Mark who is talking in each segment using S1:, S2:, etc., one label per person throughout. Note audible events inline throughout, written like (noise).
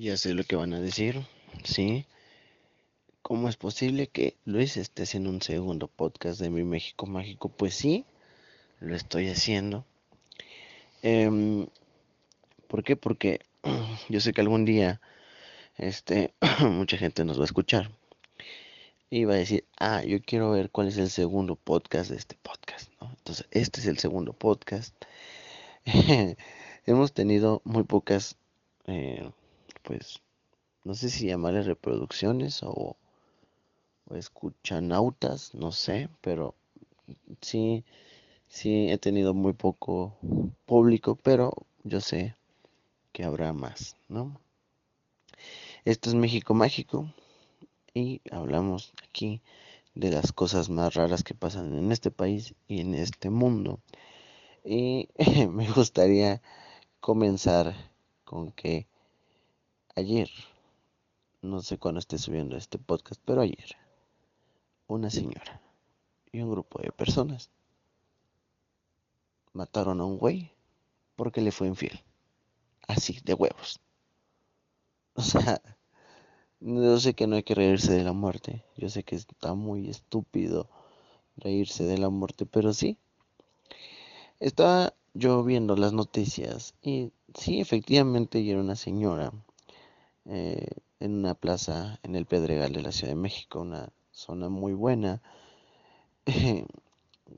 S1: Ya sé lo que van a decir, sí. ¿Cómo es posible que Luis esté haciendo un segundo podcast de mi México Mágico? Pues sí, lo estoy haciendo. Em, ¿Por qué? Porque (clears throat) yo sé que algún día este, (clears throat) mucha gente nos va a escuchar y va a decir, ah, yo quiero ver cuál es el segundo podcast de este podcast. Entonces, este es el segundo podcast. (laughs) Hemos tenido muy pocas, eh, pues, no sé si llamarle reproducciones o, escuchanautas, no sé, pero sí, sí he tenido muy poco público, pero yo sé que habrá más, ¿no? Esto es México Mágico y hablamos aquí de las cosas más raras que pasan en este país y en este mundo. Y (laughs) me gustaría comenzar con que ayer, no sé cuándo esté subiendo este podcast, pero ayer, una señora y un grupo de personas mataron a un güey porque le fue infiel. Así, de huevos. O sea, yo sé que no hay que reírse de la muerte. Yo sé que está muy estúpido reírse de la muerte, pero sí. Estaba yo viendo las noticias y sí, efectivamente, era una señora eh, en una plaza en el Pedregal de la Ciudad de México, una zona muy buena.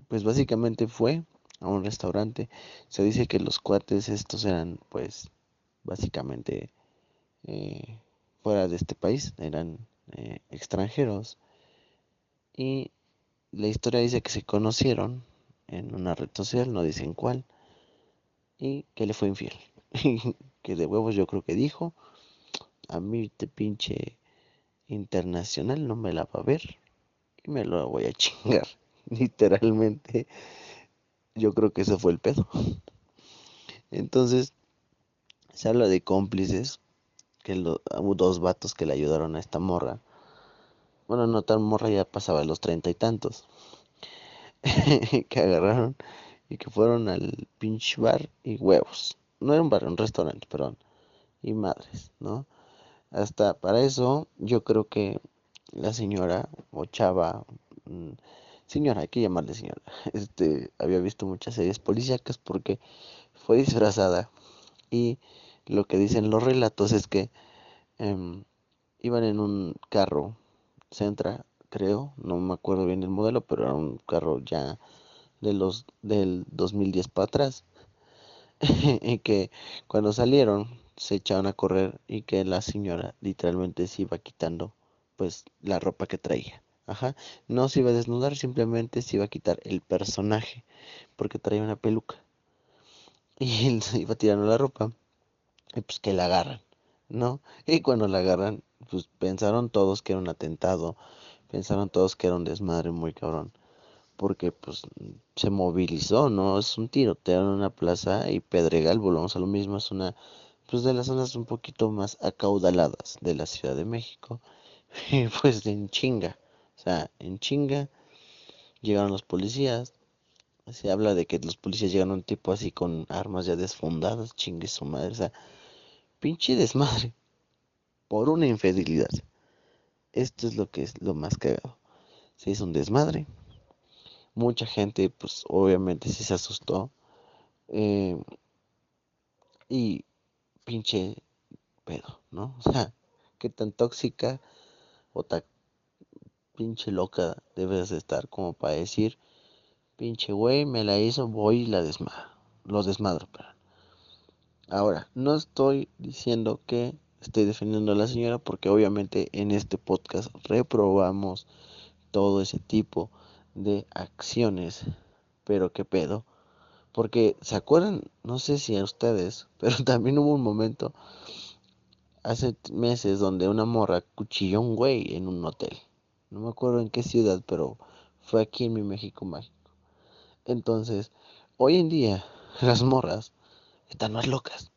S1: pues básicamente fue a un restaurante. Se dice que los cuates estos eran pues básicamente eh, fuera de este país, eran eh, extranjeros. Y la historia dice que se conocieron en una red social, no dicen cuál, y que le fue infiel. (laughs) que de huevos yo creo que dijo, a mí te pinche internacional no me la va a ver y me lo voy a (laughs) chingar. Literalmente, yo creo que eso fue el pedo. Entonces, se habla de cómplices, que hubo dos vatos que le ayudaron a esta morra. Bueno, no tan morra, ya pasaba los treinta y tantos. (laughs) que agarraron y que fueron al pinche bar y huevos. No era un bar, un restaurante, perdón. Y madres, ¿no? Hasta para eso, yo creo que la señora o chava, mm, señora, hay que llamarle señora, (laughs) este, había visto muchas series policíacas porque fue disfrazada y lo que dicen los relatos es que em, iban en un carro Centra, creo, no me acuerdo bien el modelo, pero era un carro ya de los del 2010 para atrás. (laughs) y que cuando salieron se echaron a correr y que la señora literalmente se iba quitando pues la ropa que traía. Ajá, no se iba a desnudar, simplemente se iba a quitar el personaje porque traía una peluca. (laughs) Y se iba tirando la ropa y pues que la agarran, ¿no? Y cuando la agarran, pues pensaron todos que era un atentado, pensaron todos que era un desmadre muy cabrón, porque pues se movilizó, ¿no? Es un tiroteo en una plaza y Pedregal, volvamos a lo mismo, es una pues de las zonas un poquito más acaudaladas de la Ciudad de México, (laughs) pues en chinga, o sea, en chinga llegaron los policías, se habla de que los policías llegan un tipo así con armas ya desfundadas, chingue su madre, o sea, pinche desmadre por una infidelidad. Esto es lo que es lo más cagado. Se hizo un desmadre. Mucha gente, pues obviamente sí se asustó. Eh, y pinche pedo, ¿no? (laughs) O sea, qué tan tóxica o tan pinche loca debes de estar como para decir, pinche güey, me la hizo, voy y la desmadro. Los desmadro, perdón. Ahora, no estoy diciendo que estoy defendiendo a la señora porque obviamente en este podcast reprobamos todo ese tipo de acciones. Pero qué pedo. Porque se acuerdan, no sé si a ustedes, (laughs) pero también hubo un momento hace meses donde una morra cuchilló un güey en un hotel. No me acuerdo en qué ciudad, pero fue aquí en mi México mágico. Entonces, hoy en día (laughs) las morras están más locas.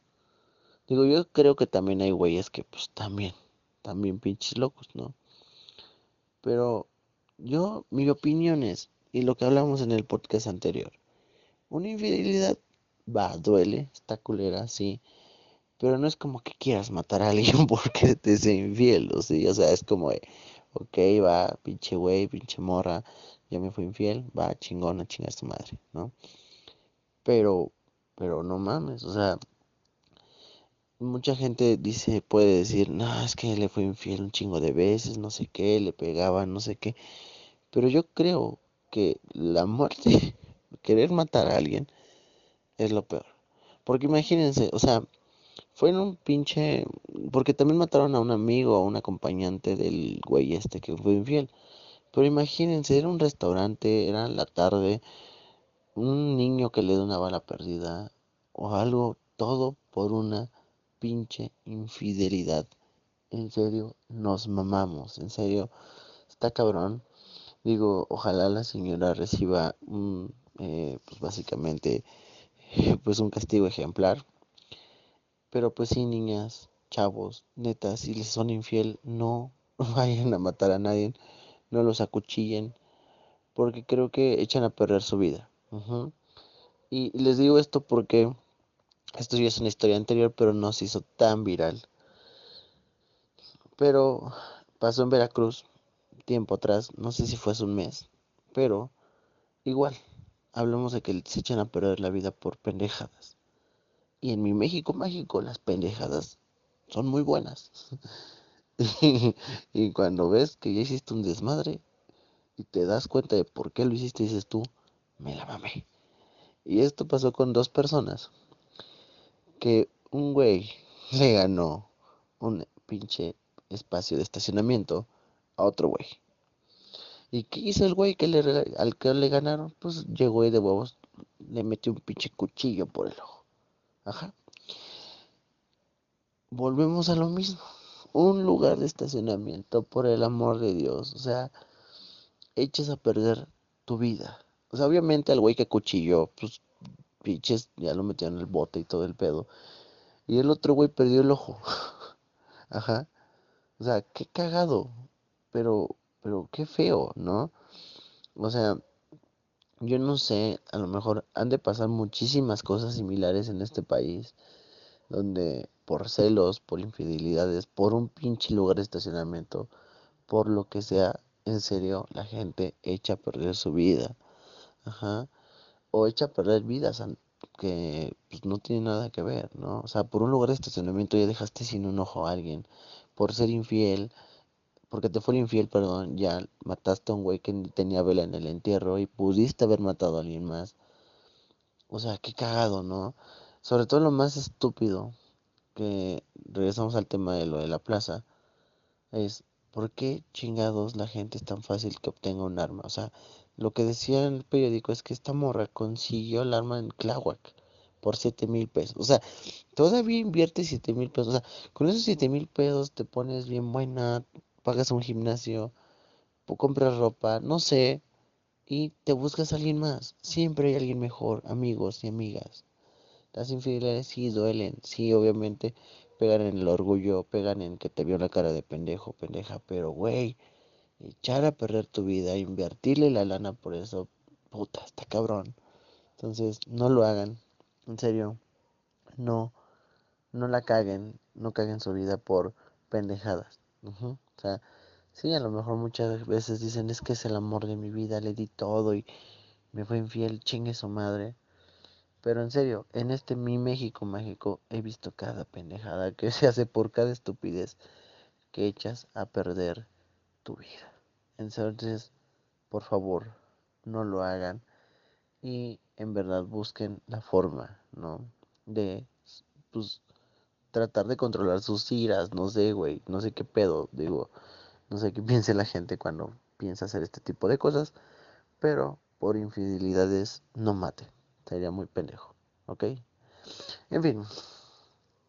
S1: Digo, yo creo que también hay güeyes que pues también, también pinches locos, ¿no? Pero yo, mi opinión es, y lo que hablamos en el podcast anterior, una infidelidad va, duele, está culera, sí, pero no es como que quieras matar a alguien (laughs) porque te sea infiel, o sea, o sea, es como, de, ok, va, pinche güey, pinche morra, ya me fue infiel, va, chingona, chingar su madre, ¿no? Pero, pero no mames, o sea, mucha gente dice, puede decir, no, es que le fue infiel un chingo de veces, no sé qué, le pegaba, no sé qué, pero yo creo que la muerte, querer matar a alguien, es lo peor. Porque imagínense, o sea, fue en un pinche. Porque también mataron a un amigo, a un acompañante del güey este que fue infiel. Pero imagínense, era un restaurante, era la tarde, un niño que le da una bala perdida o algo, todo por una pinche infidelidad. En serio, nos mamamos, en serio, está cabrón. Digo, ojalá la señora reciba un, eh, pues básicamente, pues un castigo ejemplar. Pero pues sí, niñas, chavos, neta, si les son infiel, no (laughs) vayan a matar a nadie, no los acuchillen, porque creo que echan a perder su vida. y, les digo esto porque esto ya es una historia anterior, pero no se hizo tan viral. Pero pasó en Veracruz, tiempo atrás, no sé si fue hace un mes, pero igual, hablamos de que se echan a perder la vida por pendejadas. Y en mi México mágico las pendejadas son muy buenas. (laughs) y cuando ves que ya hiciste un desmadre y te das cuenta de por qué lo hiciste, dices tú, me la mamé. Y esto pasó con dos personas. Que un güey le ganó un pinche espacio de estacionamiento a otro güey. ¿Y qué hizo el güey que le, al que le ganaron? Pues llegó y de huevos le metió un pinche cuchillo por el ojo. Ajá. Volvemos a lo mismo. Un lugar de estacionamiento, por el amor de Dios. O sea, echas a perder tu vida. O sea, obviamente al güey que cuchilló, pues, pinches, ya lo metieron en el bote y todo el pedo. Y el otro güey perdió el ojo. (laughs) Ajá. O sea, qué cagado. Pero, pero qué feo, ¿no? O sea, yo no sé, a lo mejor han de pasar muchísimas cosas similares en este país, donde por celos, por infidelidades, por un pinche lugar de estacionamiento, por lo que sea, en serio, la gente echa a perder su vida. Ajá. O echa a perder vidas que pues, no tiene nada que ver, ¿no? O sea, por un lugar de estacionamiento ya dejaste sin un ojo a alguien, por ser infiel, porque te fue infiel, perdón, ya mataste a un güey que tenía vela en el entierro y pudiste haber matado a alguien más. O sea, qué cagado, ¿no? Sobre todo lo más estúpido, que regresamos al tema de lo de la plaza, es ¿por qué chingados la gente es tan fácil que obtenga un arma? O sea, lo que decía en el periódico es que esta morra consiguió el arma en Tláhuac por 7 mil pesos. O sea, todavía invierte 7 mil pesos. O sea, con esos 7 mil pesos te pones bien buena, pagas un gimnasio, compras ropa, no sé, y te buscas a alguien más. Siempre hay alguien mejor, amigos y amigas. Las infidelidades sí duelen, sí, obviamente pegan en el orgullo, pegan en que te vio la cara de pendejo, pendeja, pero güey, echar a perder tu vida, invertirle la lana por eso, puta, está cabrón. Entonces, no lo hagan, en serio, no, no la caguen, no caguen su vida por pendejadas. O sea, sí, a lo mejor muchas veces dicen, es que es el amor de mi vida, le di todo y me fue infiel, chingue su madre. Pero en serio, en este mi México mágico he visto cada pendejada que (laughs) se hace por cada estupidez que echas a perder tu vida. Entonces, por favor, no lo hagan y en verdad busquen la forma, ¿no? De, pues, tratar de controlar sus iras, no sé, güey, no sé qué pedo, digo, no sé qué (laughs) piense la gente cuando piensa hacer este tipo de cosas, pero por infidelidades no mate, sería muy pendejo, ¿ok? En fin,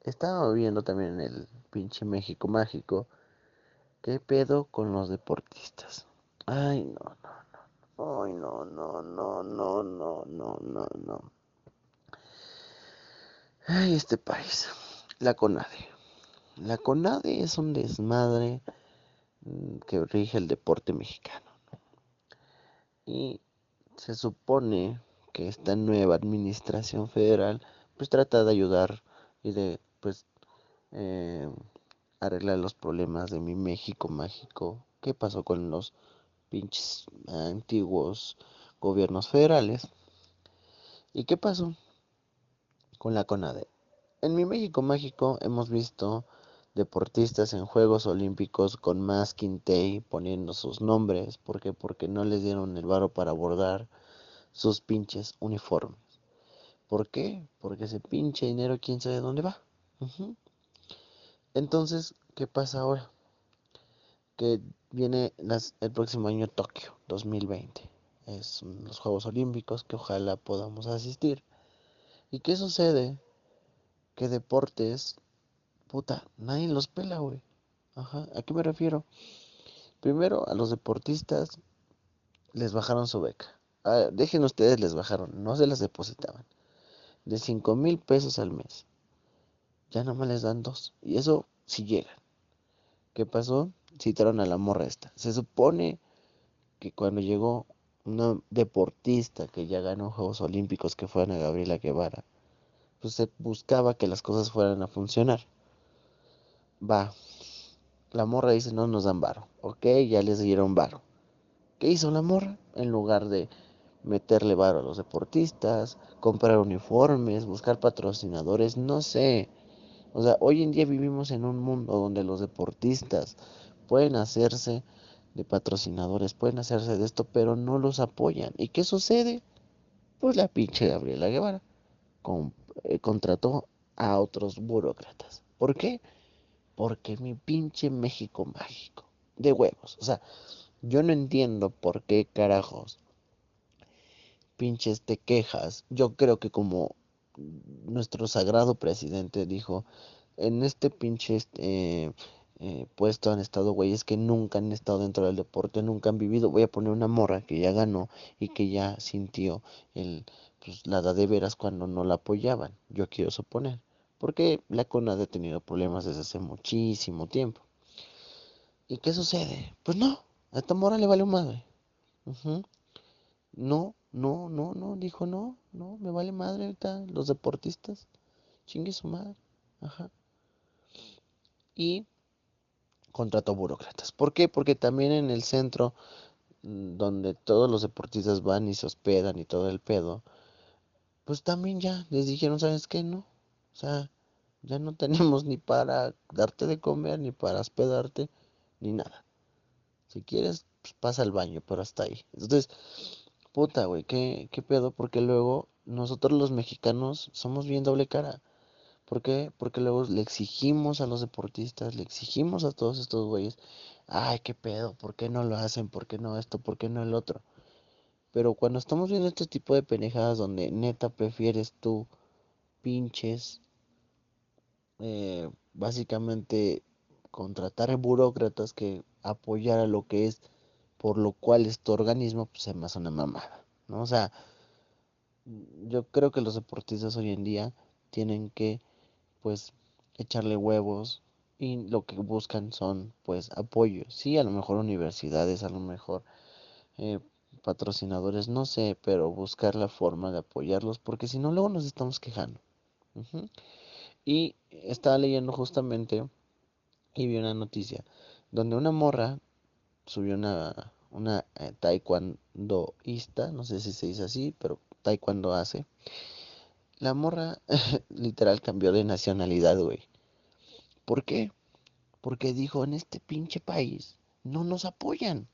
S1: estaba viendo también en el pinche México mágico, qué pedo con los deportistas. Ay, no, no, no, ay, no, no, no, no, no, no, no, no. Ay, este país la CONADE. La CONADE es un desmadre mm, que rige el deporte mexicano. Y se supone que esta nueva administración federal pues trata de ayudar y de pues eh, arreglar los problemas de mi México mágico. ¿Qué pasó con los pinches antiguos gobiernos federales? ¿Y qué pasó con la CONADE? En mi México mágico hemos visto deportistas en Juegos Olímpicos con masking tape poniendo sus nombres. ¿Por qué? Porque no les dieron el varo para bordar sus pinches uniformes. ¿Por qué? Porque ese pinche dinero quién sabe dónde va. Entonces, ¿qué pasa ahora? Que viene el próximo año Tokio 2020. Es los Juegos Olímpicos que ojalá podamos asistir. ¿Y qué sucede? Que deportes, puta, nadie los pela, güey. Ajá, ¿a qué me refiero? Primero, a los deportistas les bajaron su beca. Ah, dejen ustedes, les bajaron, no se las depositaban. De 5 mil pesos al mes ya nomás les dan dos. Y eso si llegan. ¿Qué pasó? Citaron a la morra esta. Se supone que cuando llegó una deportista que ya ganó Juegos Olímpicos, que fue Ana Gabriela Guevara, pues se buscaba que las cosas fueran a funcionar. Va. La morra dice, no nos dan varo. Ok, ya les dieron varo. ¿Qué hizo la morra? En lugar de meterle varo a los deportistas, comprar uniformes, buscar patrocinadores, no sé. O sea, hoy en día vivimos en un mundo donde los deportistas pueden hacerse de patrocinadores, pueden hacerse de esto, pero no los apoyan. ¿Y qué sucede? Pues la pinche Gabriela Guevara eh, contrató a otros burócratas. ¿Por qué? Porque mi pinche México mágico. De huevos. O sea, yo no entiendo por qué carajos pinches te quejas. Yo creo que como nuestro sagrado presidente dijo, en este pinche este, eh, puesto han estado güeyes que nunca han estado dentro del deporte, nunca han vivido. Voy a poner una morra que ya ganó y que ya sintió el, pues, la de veras cuando no la apoyaban. Yo quiero suponer. Porque la CONAD ha tenido problemas desde hace muchísimo tiempo. ¿Y qué sucede? Pues no, a esta morra le vale madre. No, no, no, no, dijo no, no, me vale madre ahorita los deportistas. Chingue su madre. Ajá. Y contrató burócratas. ¿Por qué? Porque también en el centro mm, donde todos los deportistas van y se hospedan y todo el pedo, pues también ya les dijeron, ¿sabes qué? No. O sea, ya no (laughs) tenemos ni para darte de comer, ni para hospedarte, ni nada. Si quieres, pues pasa al baño, pero hasta ahí. Entonces, puta, güey, ¿qué, ¿qué pedo? Porque luego nosotros los mexicanos somos bien doble cara. ¿Por qué? Porque luego le exigimos a los deportistas, le exigimos a todos estos güeyes, ay, qué pedo, ¿por qué no lo hacen? ¿Por qué no esto? ¿Por qué no el otro? Pero cuando estamos viendo este tipo de penejadas donde neta prefieres tú pinches, eh, básicamente contratar burócratas que apoyar a lo que es por lo cual este organismo pues, se me hace una mamada, ¿no? O sea, yo creo que los deportistas hoy en día tienen que, pues, echarle huevos y lo que buscan son, pues, apoyos. Sí, a lo mejor universidades, a lo mejor eh, patrocinadores, no sé, pero buscar la forma de apoyarlos, porque si no, luego nos estamos quejando. Y estaba leyendo justamente y vi una noticia donde una morra subió una, una eh, taekwondoísta, no sé si se dice así, pero taekwondo hace. La morra (laughs) literal cambió de nacionalidad, güey. ¿Por qué? Porque dijo, en este pinche país no nos apoyan.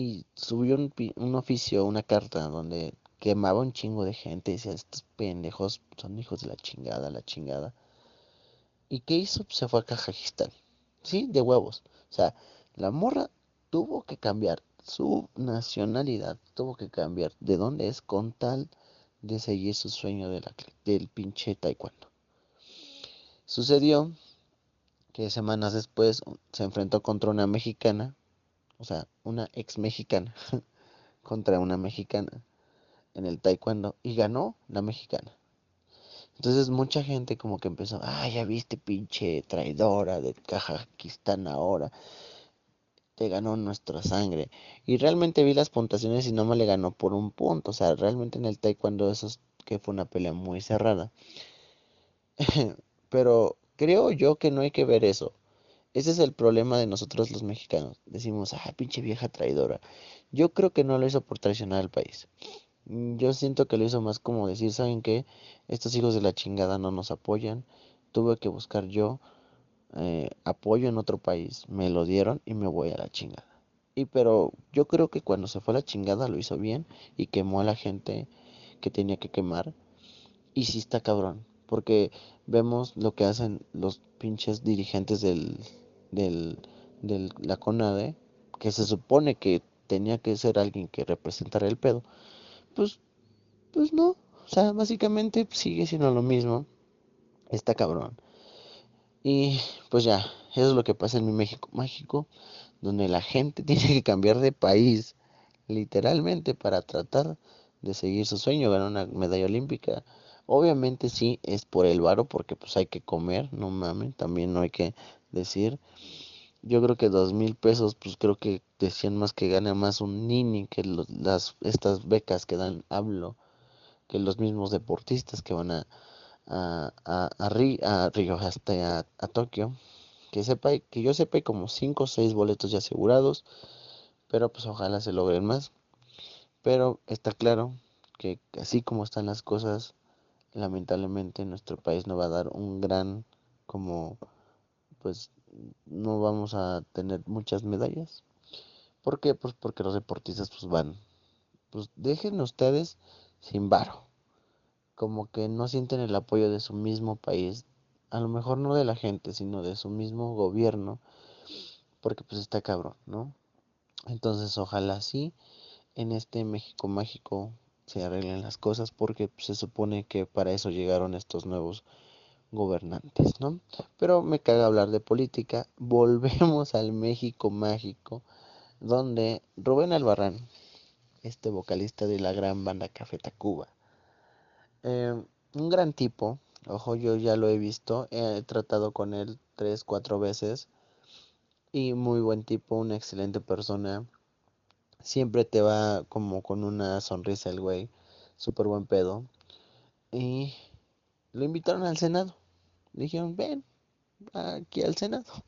S1: Y subió un, un oficio, una carta donde quemaba un chingo de gente. Decía, estos pendejos son hijos de la chingada, la chingada. ¿Y qué hizo? Se fue a Kazajistán. ¿Sí? De huevos. O sea, la morra tuvo que cambiar su nacionalidad, tuvo que cambiar de dónde es con tal de seguir su sueño de la, del pinche taekwondo. Sucedió que semanas después se enfrentó contra una mexicana, o sea, una ex mexicana, (laughs) contra una mexicana en el taekwondo y ganó la mexicana. Entonces mucha gente como que empezó, ah, ya viste pinche traidora de Kazajistán ahora te ganó nuestra sangre. Y realmente vi las puntuaciones y no me le ganó por un punto. O sea, realmente en el taekwondo eso es que fue una pelea muy cerrada. (laughs) Pero creo yo que no hay que ver eso. Ese es el problema de nosotros los mexicanos. Decimos, ah, pinche vieja traidora. Yo creo que no lo hizo por traicionar al país. Mm, yo siento que lo hizo más como decir, ¿saben qué? Estos hijos de la chingada no nos apoyan. Tuve que buscar yo eh, apoyo en otro país. Me lo dieron y me voy a la chingada. Y pero yo creo que cuando se fue a la chingada lo hizo bien y quemó a la gente que tenía que quemar. Y sí está cabrón. Porque vemos lo que hacen los pinches dirigentes del, del, del la CONADE, que se supone que tenía que ser alguien que representara el pedo, pues, pues no. O sea, básicamente sigue siendo lo mismo. Está cabrón. Y pues ya, eso es lo que pasa en mi México mágico, donde la gente (laughs) tiene que cambiar de país, literalmente, para tratar de seguir su sueño, ganar una medalla olímpica. Obviamente sí, es por el varo, porque pues hay que comer, no mames, también no hay que decir. Yo creo que dos mil pesos, pues creo que decían más que gana más un nini que las, estas becas que dan hablo, que los mismos deportistas que van a, a, a, Río, hasta a, Tokio. Que sepa, que yo sepa hay como cinco o seis boletos ya asegurados, pero pues ojalá se logren más. Pero está claro que así como están las cosas, lamentablemente nuestro país no va a dar un gran como pues no vamos a tener muchas medallas. ¿Por qué? Pues porque los deportistas pues van. Pues dejen ustedes sin varo. Como que no sienten el apoyo de su mismo país. A lo mejor no de la gente, sino de su mismo gobierno. Porque pues está cabrón, ¿no? Entonces ojalá sí en este México mágico se arreglen las cosas porque pues, se supone que para eso llegaron estos nuevos gobernantes, ¿no? Pero me caga hablar de política. (laughs) Volvemos al México mágico, donde Rubén Albarrán, este vocalista de la gran banda Café Tacuba, eh, un gran tipo, ojo, yo ya lo he visto, he tratado con él tres, cuatro veces, y muy buen tipo, una excelente persona. Siempre te va como con una sonrisa el güey, súper buen pedo. Y lo invitaron al Senado. dijeron, ven aquí al Senado. (laughs)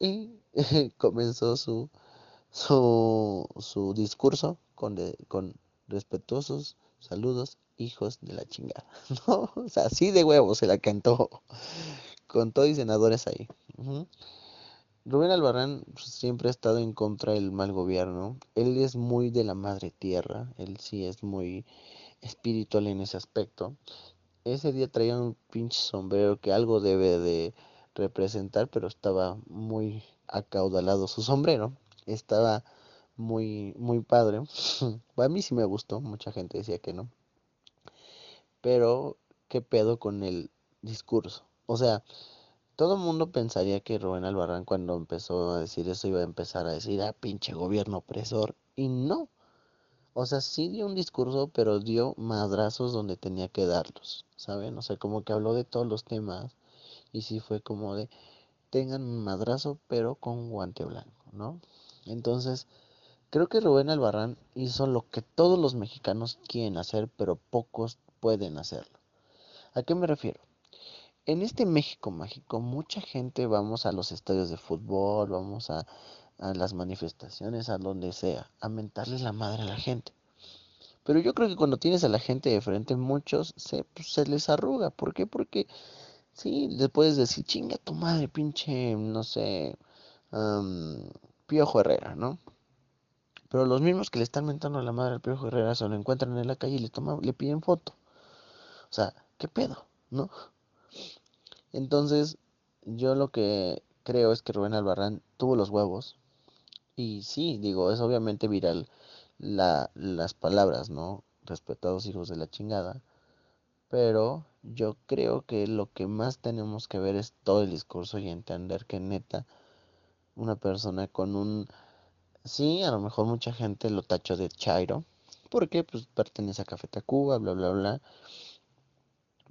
S1: Y (laughs) comenzó su, su, su discurso con, con respetuosos saludos, hijos de la chingada. (laughs) ¿No? O sea, así de huevo se la cantó. Con todos y senadores ahí. Rubén Albarrán pues, siempre ha estado en contra del mal gobierno. Él es muy de la madre tierra. Él sí es muy espiritual en ese aspecto. Ese día traía un pinche sombrero que algo debe de representar, pero estaba muy acaudalado su sombrero. Estaba muy, muy padre. (laughs) a mí sí me gustó, mucha gente decía que no. Pero, ¿qué pedo con el discurso? O sea, todo el mundo pensaría que Rubén Albarrán cuando empezó a decir eso iba a empezar a decir, ah, pinche gobierno opresor. Y no. O sea, sí dio un discurso, pero dio madrazos donde tenía que darlos, ¿saben? O sea, como que habló de todos los temas y sí fue como de, tengan un madrazo, pero con guante blanco, ¿no? Entonces, creo que Rubén Albarrán hizo lo que todos los mexicanos quieren hacer, pero pocos pueden hacerlo. ¿A qué me refiero? En este México mágico, mucha gente vamos a los estadios de fútbol, vamos a a las manifestaciones, a donde sea, a mentarles la madre a la gente. Pero yo creo que cuando tienes a la gente de frente, muchos se, pues, se les arruga. ¿Por qué? Porque sí, les puedes decir, chinga tu madre, pinche, no sé, Piojo Herrera, ¿no? Pero los mismos que le están mentando a la madre al Piojo Herrera se lo encuentran en la calle y le, toman, le piden foto. O sea, ¿qué pedo? ¿No? Entonces, yo lo que creo es que Rubén Albarrán tuvo los huevos y sí, digo, es obviamente viral la, las palabras, ¿no? Respetados hijos de la chingada. Pero yo creo que lo que más tenemos que ver es todo el discurso y entender que neta, una persona con un... Sí, a lo mejor mucha gente lo tachó de Chairo, porque pues pertenece a Café Tacuba, bla, bla, bla.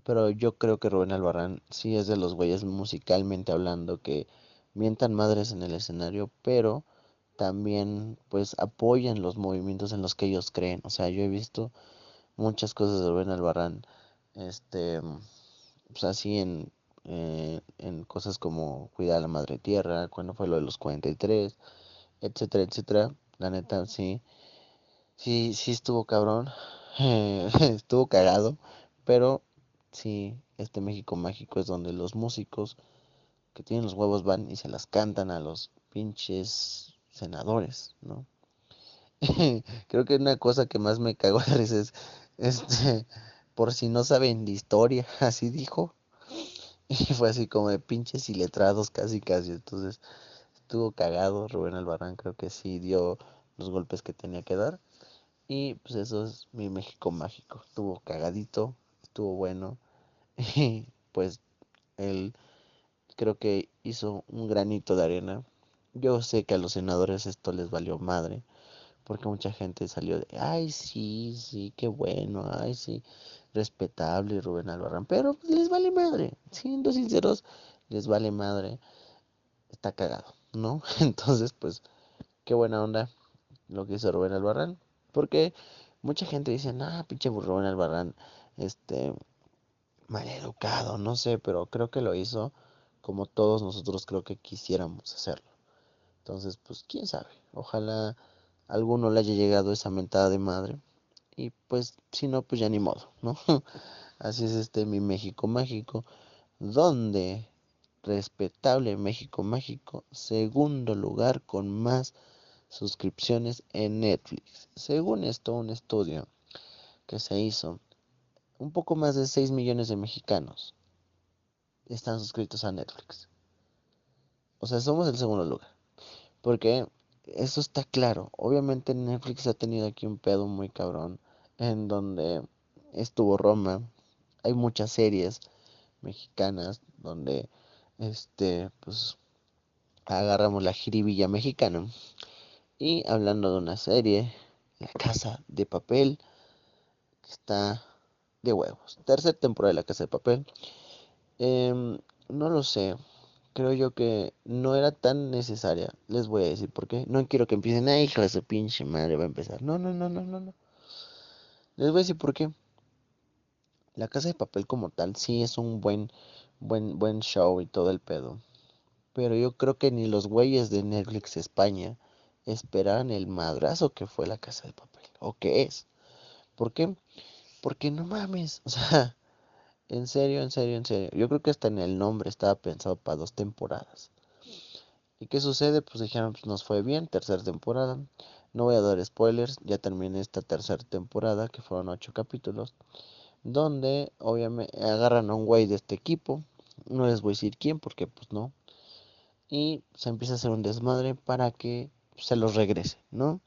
S1: Pero yo creo que Rubén Albarrán sí es de los güeyes musicalmente hablando que mientan madres en el escenario, pero también pues apoyan los movimientos en los que ellos creen. O sea, yo he visto muchas cosas de Rubén Albarrán, este, pues así en, eh, en cosas como cuidar a la madre tierra, cuando fue lo de los 43, etcétera, etcétera. La neta, sí, sí, sí estuvo cabrón, (laughs) estuvo cagado, pero sí, este México mágico es donde los músicos que tienen los huevos van y se las cantan a los pinches senadores, ¿no? (laughs) Creo que una cosa que más me cagó de risa es, este, por si no saben de historia, (laughs) así dijo. Y fue así como de pinches y letrados casi casi. Entonces estuvo cagado Rubén Albarrán, creo que sí dio los golpes que tenía que dar. Y pues eso es mi México mágico. Estuvo cagadito, estuvo bueno. (laughs) Y pues él creo que hizo un granito de arena. Yo sé que a los senadores esto les valió madre. Porque mucha gente salió de, ay, sí, sí, qué bueno, ay, sí, respetable Rubén Albarrán. Pero pues, les vale madre, siendo sinceros, les vale madre. Está cagado, ¿no? (laughs) Entonces, pues, qué buena onda lo que hizo Rubén Albarrán. Porque mucha gente dice, ah, pinche Rubén Albarrán, este, mal educado, no sé, pero creo que lo hizo como todos nosotros creo que quisiéramos hacerlo. Entonces, pues, quién sabe. Ojalá alguno le haya llegado esa mentada de madre. Y pues, si no, pues ya ni modo, ¿no? (laughs) Así es este mi México mágico, donde respetable México mágico, segundo lugar con más suscripciones en Netflix. Según esto, un estudio que se hizo, un poco más de 6 millones de mexicanos están suscritos a Netflix. O sea, somos el segundo lugar. Porque eso está claro. Obviamente Netflix ha tenido aquí un pedo muy cabrón. En donde estuvo Roma. Hay muchas series mexicanas donde este pues agarramos la jiribilla mexicana y hablando de una serie, La Casa de Papel, que está de huevos. Tercera temporada de La Casa de Papel. Em, no lo sé. Creo yo que no era tan necesaria. Les voy a decir por qué. No quiero que empiecen, ay, hija de su pinche madre, va a empezar. No, no, no, no, no, no. Les voy a decir por qué. La Casa de Papel como tal sí es un buen, buen, buen show y todo el pedo. Pero yo creo que ni los güeyes de Netflix España esperaban el madrazo que fue la casa de papel. ¿O qué es? ¿Por qué? Porque no mames. (laughs) O sea, en serio, en serio, en serio. Yo creo que hasta en el nombre estaba pensado para dos temporadas. ¿Y qué sucede? Pues dijeron, pues nos fue bien, tercera temporada. No voy a dar spoilers, ya terminé esta tercera temporada, que fueron ocho capítulos, donde obviamente agarran a un güey de este equipo. No les voy a decir quién, porque pues no. Y se empieza a hacer un desmadre para que se los regrese, ¿no?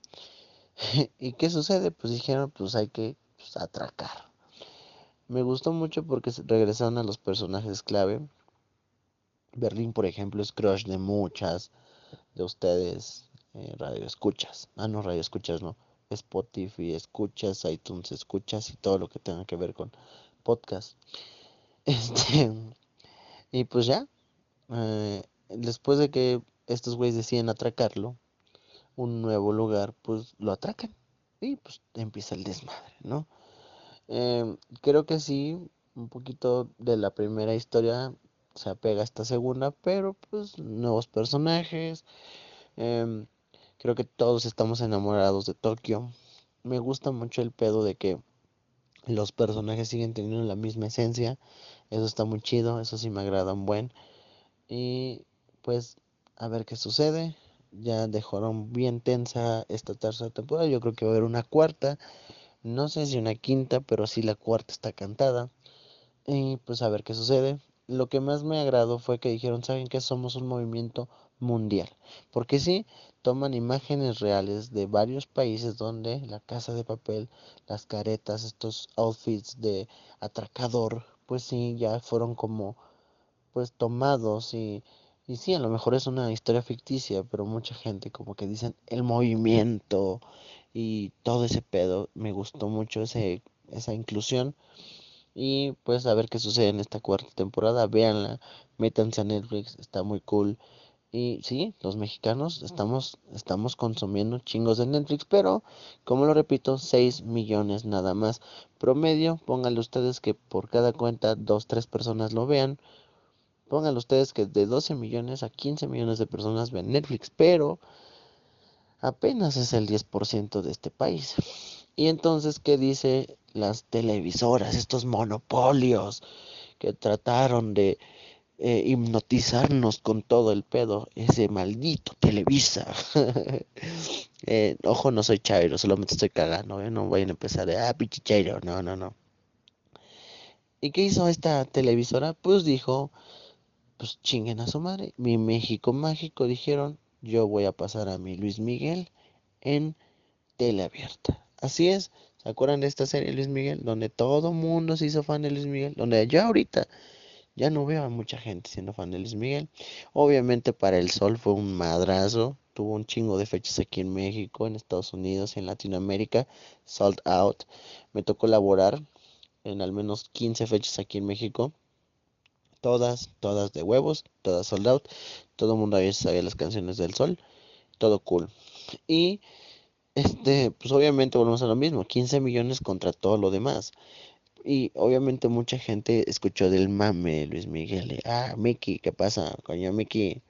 S1: (laughs) ¿Y qué sucede? Pues dijeron, pues hay que pues, atracar. Me gustó mucho porque regresaron a los personajes clave. Berlín, por ejemplo, es crush de muchas de ustedes eh, radio escuchas. Ah, no, radio escuchas, no. Spotify escuchas, iTunes escuchas y todo lo que tenga que ver con podcast. (laughs) Este, y pues ya, eh, después de que estos güeyes deciden atracarlo, un nuevo lugar, pues lo atracan y pues empieza el desmadre, ¿no? Em, creo que sí, un poquito de la primera historia se apega a esta segunda, pero pues nuevos personajes. Em, creo que todos estamos enamorados de Tokio. Me gusta mucho el pedo de que los personajes siguen teniendo la misma esencia. Eso está muy chido, eso sí me agrada un buen. Y pues a ver qué sucede ya dejaron bien tensa esta tercera temporada. Yo creo que va a haber una cuarta. No sé si una quinta, pero sí la cuarta está cantada. Y pues a ver qué sucede. Lo que más me agradó fue que dijeron, ¿saben que somos un movimiento mundial? Porque sí, toman imágenes reales de varios países donde la casa de papel, las caretas, estos outfits de atracador, pues sí, ya fueron como pues tomados y y sí, a lo mejor es una historia ficticia, pero mucha gente como que dicen el movimiento y todo ese pedo. Me gustó mucho ese, esa inclusión. Y pues a ver qué sucede en esta cuarta temporada. Véanla, métanse a Netflix, está muy cool. Y sí, los mexicanos estamos, estamos consumiendo chingos de Netflix, pero como lo repito, 6 millones nada más. Promedio, pónganle ustedes que por cada cuenta, dos, tres personas lo vean Pongan ustedes que de 12 millones a 15 millones de personas ven Netflix, pero apenas es el 10% de este país. Y entonces, ¿qué dice las televisoras, estos monopolios que trataron de eh, hipnotizarnos con todo el pedo? Ese maldito Televisa. (laughs) eh, ojo, no soy chairo, solamente estoy cagando, ¿eh? no voy a empezar de, ah, pinche chairo, no, no, no. ¿Y qué hizo esta televisora? Pues dijo, pues chinguen a su madre. Mi México mágico dijeron, yo voy a pasar a mi Luis Miguel en tele abierta. Así es, ¿se acuerdan de esta serie Luis Miguel? Donde todo mundo se hizo fan de Luis Miguel, donde yo ahorita ya no veo a mucha gente siendo fan de Luis Miguel. Obviamente para el Sol fue un madrazo, tuvo un chingo de fechas aquí en México, en Estados Unidos, en Latinoamérica, sold out. Me tocó laborar en al menos 15 fechas aquí en México todas, todas de huevos, todas sold out. Todo el mundo ahí sabía las canciones del sol, todo cool. Y este, pues obviamente volvemos a lo mismo, 15 millones contra todo lo demás. Y obviamente mucha gente escuchó del mame Luis Miguel. ah, Mickey, ¿qué pasa? Coño, Mickey.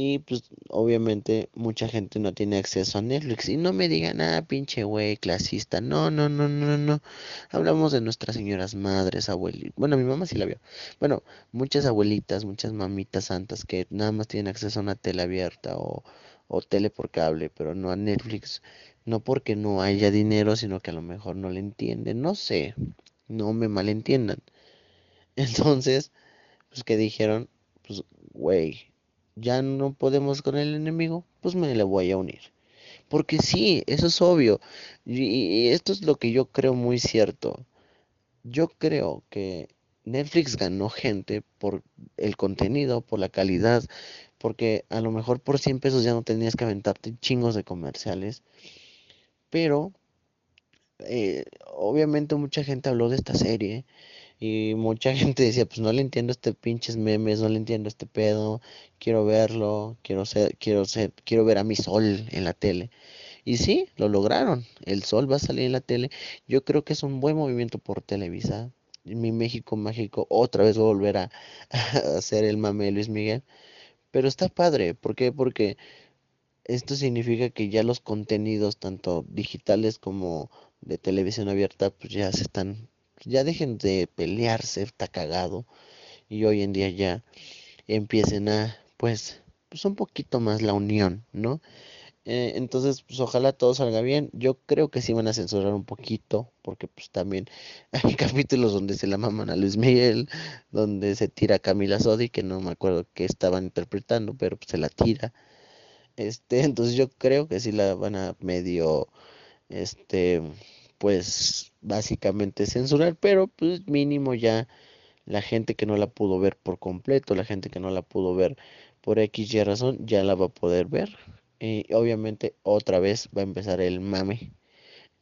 S1: Y pues obviamente mucha gente no tiene acceso a Netflix. Y no me digan, ah, pinche güey, clasista. No, no, no, no, no. Hablamos de nuestras señoras madres, abuelitas. Bueno, mi mamá sí la vio. Bueno, muchas abuelitas, muchas mamitas santas que nada más tienen acceso a una tele abierta o, o tele por cable, pero no a Netflix. No porque no haya dinero, sino que a lo mejor no le entienden. No sé, no me malentiendan. (laughs) Entonces, pues que dijeron, pues, güey ya no podemos con el enemigo, pues me le voy a unir. Porque sí, eso es obvio. Y, esto es lo que yo creo muy cierto. Yo creo que Netflix ganó gente por el contenido, por la calidad, porque a lo mejor por 100 pesos ya no tenías que aventarte chingos de comerciales. Pero, eh, obviamente mucha gente habló de esta serie y mucha (laughs) gente decía, pues no le entiendo este pinches memes, no le entiendo este pedo, quiero verlo, quiero ser, quiero ser, quiero ver a mi sol en la tele. Y sí, lo lograron. El sol va a salir en la tele. Yo creo que es un buen movimiento por Televisa. Mi México mágico otra vez va a volver a, (laughs) hacer el mame de Luis Miguel. Pero está padre. ¿Por qué? Porque esto significa que ya los contenidos, tanto digitales como de televisión abierta, pues ya se están ya dejen de pelearse, está cagado, y hoy en día ya empiecen a, pues, pues un poquito más la unión, ¿no? Eh, entonces, pues ojalá todo salga bien. Yo creo que sí van a censurar un poquito, porque pues también (laughs) hay capítulos donde se la maman a Luis Miguel, donde se tira a Camila Sodi, que no me acuerdo qué estaban interpretando, pero pues, se la tira. Este, (laughs) entonces yo creo que sí la van a medio, este, pues básicamente censurar, pero pues mínimo ya la gente que no la pudo ver por completo, la gente que no la pudo ver por X y razón, ya la va a poder ver. Y obviamente otra vez va a empezar el mame,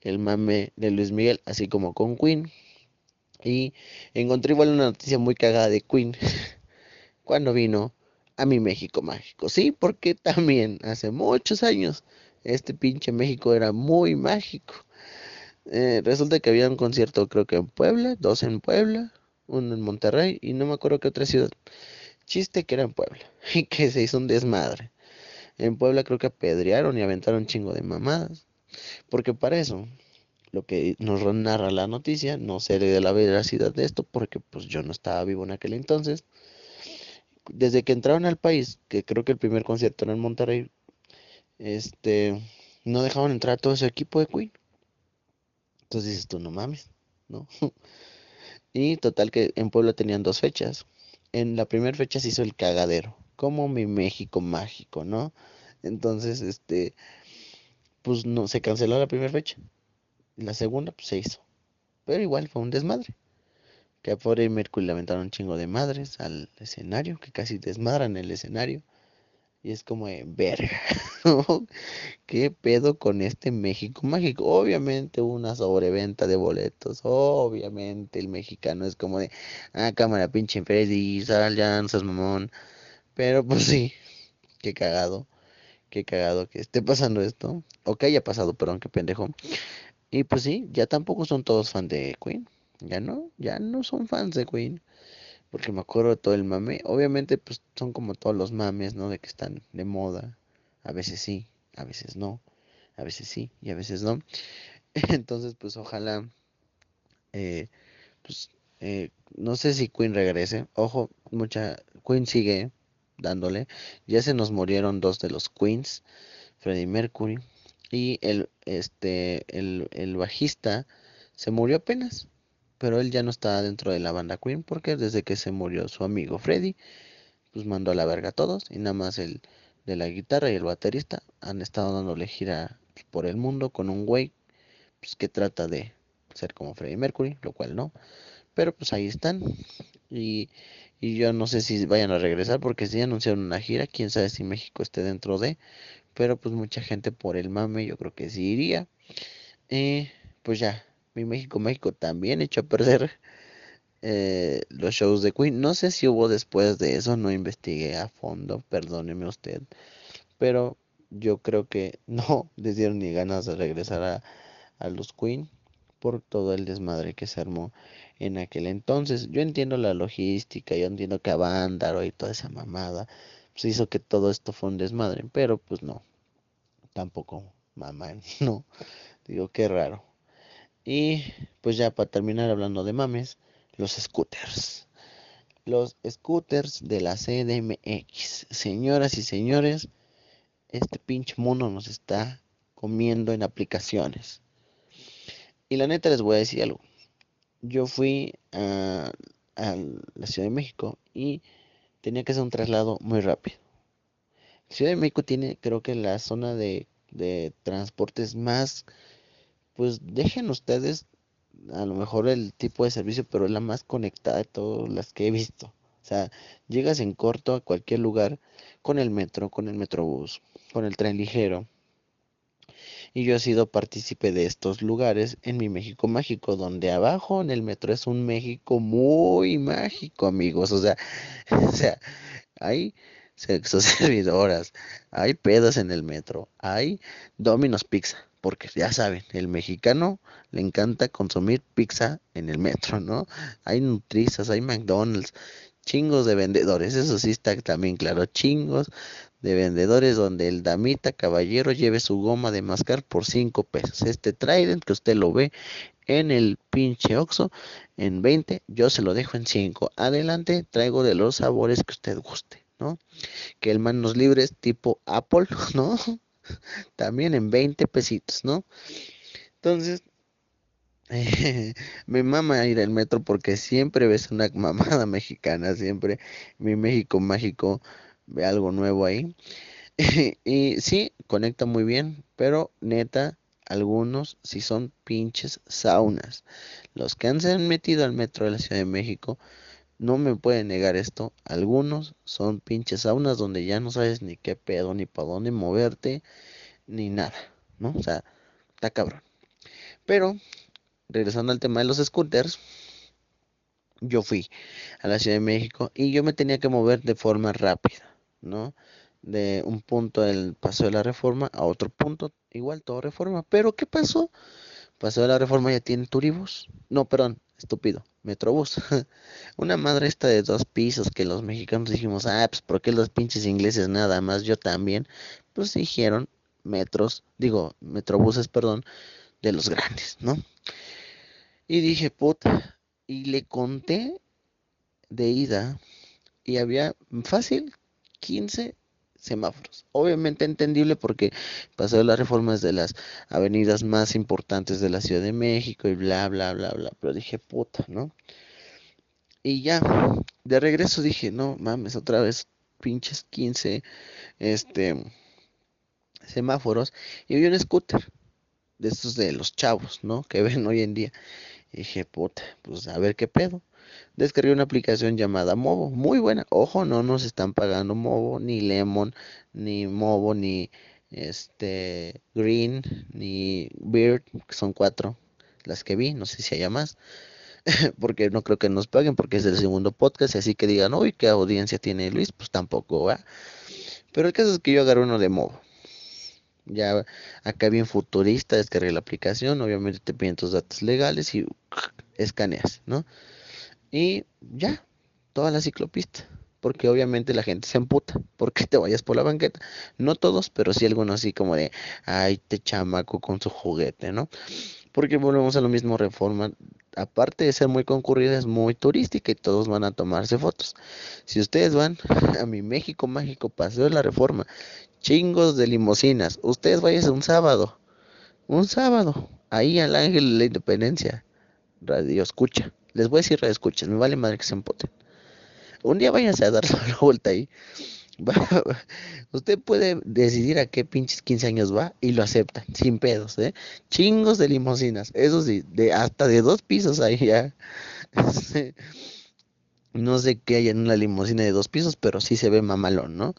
S1: el mame de Luis Miguel, así como con Queen. Y encontré igual una noticia muy cagada de Queen (laughs) cuando vino a mi México mágico. Sí, porque también hace muchos años este pinche México era muy mágico. Eh, resulta que había un concierto, creo que en Puebla, dos en Puebla, uno en Monterrey y no me acuerdo qué otra ciudad. Chiste que era en Puebla (laughs) y que se hizo un desmadre. En Puebla creo que apedrearon y aventaron chingo de mamadas. Porque para eso, lo que nos narra la noticia, no sé de la veracidad de esto, porque pues yo no estaba vivo en aquel entonces. Desde que entraron al país, que creo que el primer concierto era en Monterrey, este, no dejaban entrar a todo ese equipo de Queen. Entonces dices tú, no mames, ¿no? (laughs) y total que en Puebla tenían dos fechas. En la primera fecha se hizo el cagadero, como mi México mágico, ¿no? Entonces, este, pues no, se canceló la primera fecha. La segunda, pues se hizo. Pero igual fue un desmadre. Que a Pobre Mercury le aventaron un chingo de madres al escenario, que casi desmadran el escenario. Y es como de verga, (laughs) ¿Qué pedo con este México mágico? Obviamente una sobreventa de boletos. Obviamente el mexicano es como de, ah, cámara, pinche Freddy, sal ya, no seas mamón. Pero pues sí, qué cagado, qué cagado que esté pasando esto. O que haya pasado, perdón, qué pendejo. Y pues sí, ya tampoco son todos fans de Queen. Ya no, ya no son fans de Queen. Porque me acuerdo de todo el mame. Obviamente, pues son como todos los mames, ¿no? De que están de moda. A veces sí, a veces no. A veces sí y a veces no. (laughs) Entonces, pues ojalá, eh, pues, eh, no sé si Queen regrese. Ojo, mucha, Queen sigue dándole. Ya se nos murieron dos de los Queens, Freddie Mercury y el, este, el, el bajista se murió apenas pero él ya no está dentro de la banda Queen porque desde que se murió su amigo Freddy, pues mandó a la verga a todos y nada más el de la guitarra y el baterista han estado dándole gira por el mundo con un güey pues, que trata de ser como Freddie Mercury, lo cual no, pero pues ahí están y, y yo no sé si vayan a regresar porque si anunciaron una gira, quién sabe si México esté dentro de, pero pues mucha gente por el mame yo creo que sí iría. y pues ya, mi México México también echó a perder eh, los shows de Queen. No sé si hubo después de eso, no investigué a fondo, perdóneme usted. Pero yo creo que (laughs) no les dieron ni ganas de regresar a, a los Queen por todo el desmadre que se armó en aquel entonces. Yo entiendo la logística, yo entiendo que a Vándaro y toda esa mamada pues hizo que todo esto fue un desmadre, pero pues no, tampoco mamá, (laughs) no, digo qué raro. Y pues ya para terminar hablando de mames, los scooters. Los scooters de la CDMX. Señoras y señores, este pinche mono nos está comiendo en aplicaciones. Y la neta les voy a decir algo. Yo fui a, la Ciudad de México y tenía que hacer un traslado muy rápido. Ciudad de México tiene creo que la zona de, de transportes más pues dejen ustedes a lo mejor el tipo de servicio, pero es la más conectada de todas las que he visto. O sea, llegas en corto a cualquier lugar con el metro, con el metrobús, con el tren ligero. Y yo he sido partícipe de estos lugares en mi México mágico, donde abajo en el metro es un México muy mágico, amigos. O sea, (laughs) o sea, hay sexo (laughs) servidoras, hay pedas en el metro, hay Domino's Pizza porque ya saben, el mexicano le encanta consumir pizza en el metro, ¿no? Hay nutrizas, hay McDonald's, chingos de vendedores, eso sí está también claro, chingos de vendedores donde el damita caballero lleve su goma de mascar por 5 pesos. Este Trident que usted lo ve en el pinche Oxxo en 20, yo se lo dejo en 5. Adelante, traigo de los sabores que usted guste, ¿no? Que el manos libres tipo Apple, (laughs) ¿no? (laughs) también en 20 pesitos, ¿no? Entonces, (laughs) me mama ir al metro porque siempre ves una (laughs) mamada mexicana, siempre mi México mágico ve algo nuevo ahí. y sí, conecta muy bien, pero neta, algunos sí son pinches saunas. Los que han se han metido al metro de la Ciudad de México no me pueden negar esto. Algunos son pinches saunas donde ya no sabes ni qué pedo, ni para dónde moverte, ni nada, ¿no? O sea, está cabrón. Pero, regresando al tema de los scooters, yo fui a la Ciudad de México y yo me tenía que mover de forma rápida, ¿no? De un punto del paso de la reforma a otro punto, igual todo reforma. Pero, ¿qué pasó? Pasó de la reforma ya tiene turibus. No, perdón, estúpido, Metrobús. (laughs) Una madre esta de dos pisos que los mexicanos dijimos, ah, pues ¿por qué los pinches ingleses nada más? Yo también. Pues dijeron metros, digo, metrobuses, perdón, de los grandes, ¿no? Y dije, puta, y le conté de ida y había fácil 15 semáforos. Obviamente entendible porque pasó las reformas de las avenidas más importantes de la Ciudad de México y bla, bla, bla, bla. Pero dije, puta, ¿no? Y ya, de regreso dije, no mames, otra vez pinches 15 este, semáforos. Y vi un scooter de estos de los chavos, ¿no? Que ven hoy en día. Y dije, puta, pues a ver qué pedo descargué una aplicación llamada Movo, muy buena. Ojo, no nos están pagando Movo, ni Lemon, ni Movo, ni este Green, ni Beard, que son cuatro las que vi, no sé si haya más. (laughs) porque no creo que nos paguen porque es el segundo podcast así que digan, uy, qué audiencia tiene Luis, pues tampoco va. Pero el caso es que yo agarré uno de Movo. Ya acá bien futurista, descargué la aplicación, obviamente te piden tus datos legales y (laughs) escaneas, ¿no? Y ya, toda la ciclopista. Porque obviamente la gente se emputa porque te vayas por la banqueta. No todos, pero sí algunos así como de, ay, te chamaco con su juguete, ¿no? Porque volvemos a lo mismo, reforma, aparte de ser muy concurrida, es muy turística y todos van a tomarse fotos. Si ustedes van a mi México Mágico Paseo de la Reforma, chingos de limosinas, ustedes vayan un sábado, un sábado, ahí al Ángel de la Independencia, radio escucha, les voy a decir escucha, me vale madre que se empoten. Un día váyanse a dar (laughs) la vuelta ahí. Usted puede decidir a qué pinches 15 años va y lo aceptan, sin pedos, ¿eh? Chingos de limosinas, eso sí, de, hasta de dos pisos ahí ya. (laughs) no sé qué hay en una limosina de dos pisos, pero sí se ve mamalón, ¿no?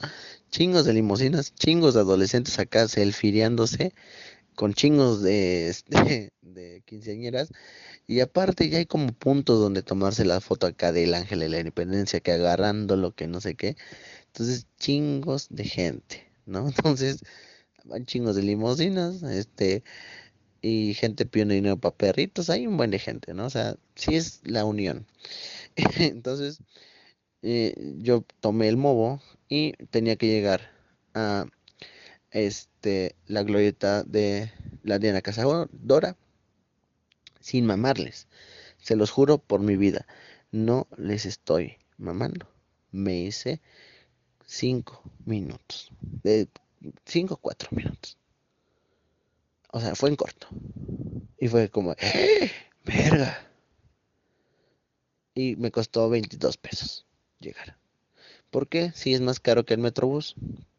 S1: Chingos de limosinas, chingos de adolescentes acá selfiriándose con chingos de, de, (laughs) de quinceañeras y aparte ya hay como puntos donde tomarse la foto acá del ángel de la independencia, que agarrando lo que no sé qué. Entonces, chingos de gente, ¿no? (laughs) Entonces, van chingos de limosinas, este, y gente pidiendo dinero para perritos, hay un buen de gente, ¿no? O sea, sí es la unión. (laughs) Entonces, eh, yo tomé el movo y tenía que llegar a este la glorieta de la Diana Cazadora sin mamarles. Se los juro por mi vida. No les estoy mamando. Me hice cinco minutos. De cinco o cuatro minutos. O sea, fue en corto. Y fue como, ¡Eh! ¡Verga! Y me costó 22 pesos llegar. ¿Por qué? Si es más caro que el Metrobús.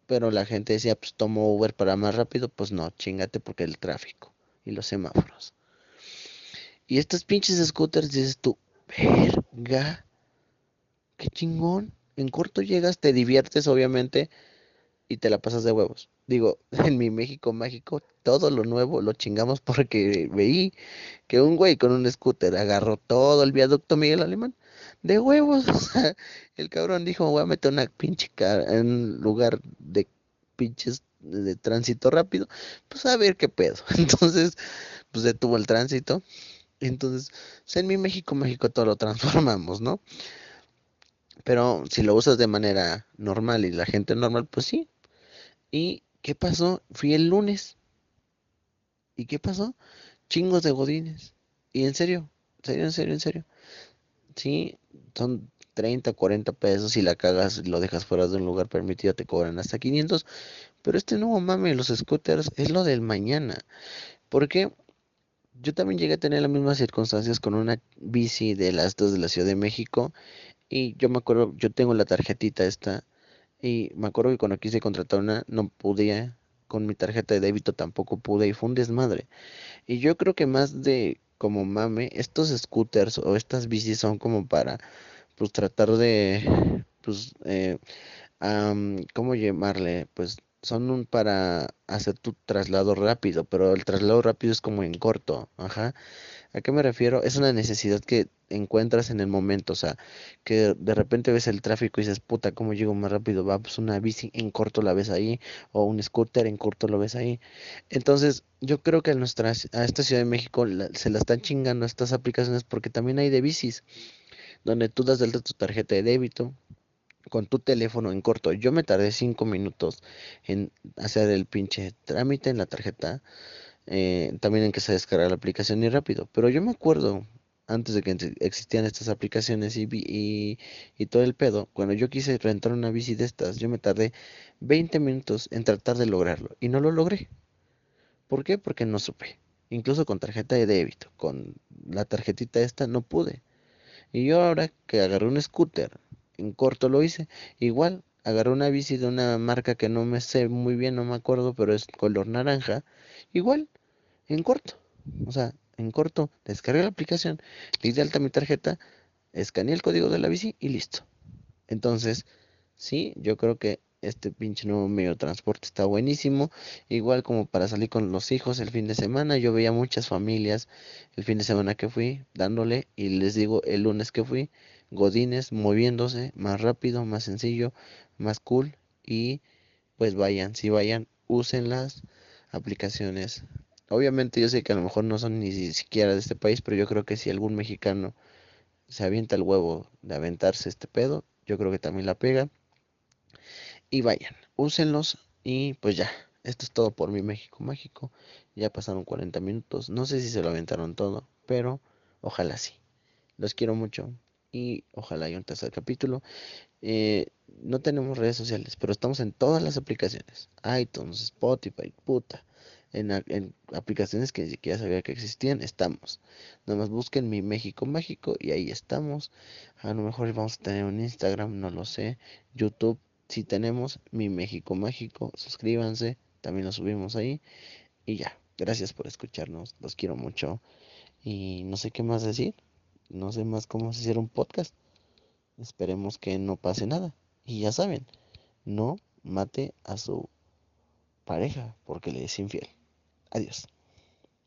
S1: Pero la gente decía, pues tomo Uber para más rápido. Pues no, chingate porque el tráfico y los semáforos. Y estos pinches scooters dices tú, verga, qué chingón. En corto llegas, te diviertes obviamente y te la pasas de huevos. Digo, (laughs) en mi México mágico, todo lo nuevo lo chingamos porque veí que un güey con un scooter agarró todo el viaducto Miguel Alemán de huevos. O (laughs) sea, el cabrón dijo, voy a meter una pinche cara en lugar de pinches de tránsito rápido, pues a ver qué pedo. (laughs) Entonces, pues detuvo el tránsito entonces, en mi México, México todo lo transformamos, ¿no? Pero si lo usas de manera normal y la gente normal, pues sí. ¿Y qué pasó? Fui el lunes. ¿Y qué pasó? Chingos de godines. Y en serio, en serio, en serio, en serio. Sí, son 30, 40 pesos. Si la cagas lo dejas fuera de un lugar permitido, te cobran hasta 500. Pero este nuevo mame, los scooters, es lo del mañana. ¿Por qué? yo también llegué a tener las mismas circunstancias con una bici de las dos de la Ciudad de México y yo me acuerdo, yo tengo la tarjetita esta y me acuerdo que cuando quise contratar una no pude, con mi tarjeta de débito tampoco pude y fue un desmadre. Y yo creo que más de como mame, estos scooters o estas bicis son como para pues tratar de pues eh, ¿cómo llamarle? Pues son un para hacer tu traslado rápido, pero el traslado rápido es como en corto, ajá. ¿A qué me refiero? Es una necesidad que encuentras en el momento, o sea, que de repente ves el tráfico y dices, puta, ¿cómo llego más rápido? Va, pues una bici en corto la ves ahí, o un scooter en corto lo ves ahí. Entonces, yo creo que a, nuestra, a esta Ciudad de México se la están chingando estas aplicaciones porque también hay de bicis, donde tú das de alta tu tarjeta de débito, con tu teléfono en corto. Yo me tardé cinco minutos en hacer el pinche trámite en la tarjeta. Eh, también en que se descarga la aplicación y rápido. Pero yo me acuerdo, antes de que existían estas aplicaciones y, y, todo el pedo, cuando yo quise rentar una bici de estas, yo me tardé 20 minutos en tratar de lograrlo. Y no lo logré. ¿Por qué? Porque no supe. Incluso con tarjeta de débito, con la tarjetita esta, no pude. Y yo ahora que agarré un scooter en corto lo hice. Igual, agarré una bici de una marca que no me sé muy bien, no me acuerdo, pero es color naranja. Igual, en corto. O sea, en corto, descargué la aplicación, le di alta mi tarjeta, escaneé el código de la bici y listo. Entonces, sí, yo creo que este pinche nuevo medio de transporte está buenísimo. Igual como para salir con los hijos el fin de semana. Yo veía muchas familias el fin de semana que fui dándole y les digo el lunes que fui godines moviéndose más rápido, más sencillo, más cool y pues vayan, si vayan, usen las aplicaciones. Obviamente yo sé que a lo mejor no son ni siquiera de este país, pero yo creo que si algún mexicano se avienta el huevo de aventarse este pedo, yo creo que también la pega. Y vayan, úsenlos y pues ya, esto es todo por mi México Mágico. Ya pasaron 40 minutos, no sé si se lo aventaron todo, pero ojalá sí. Los quiero mucho y ojalá haya un tercer capítulo. Eh, no tenemos redes sociales, pero estamos en todas las aplicaciones. iTunes, Spotify, puta. En, aplicaciones que ni siquiera sabía que existían, estamos. Nada más busquen mi México Mágico y ahí estamos. A lo mejor vamos a tener un Instagram, no lo sé. YouTube, si tenemos mi México Mágico, suscríbanse, también lo subimos ahí. Y ya, gracias por escucharnos, los quiero mucho. Y no sé qué más decir, no sé más cómo hacer un podcast. Esperemos que no pase nada. Y ya saben, no mate a su pareja porque le es infiel. Adiós.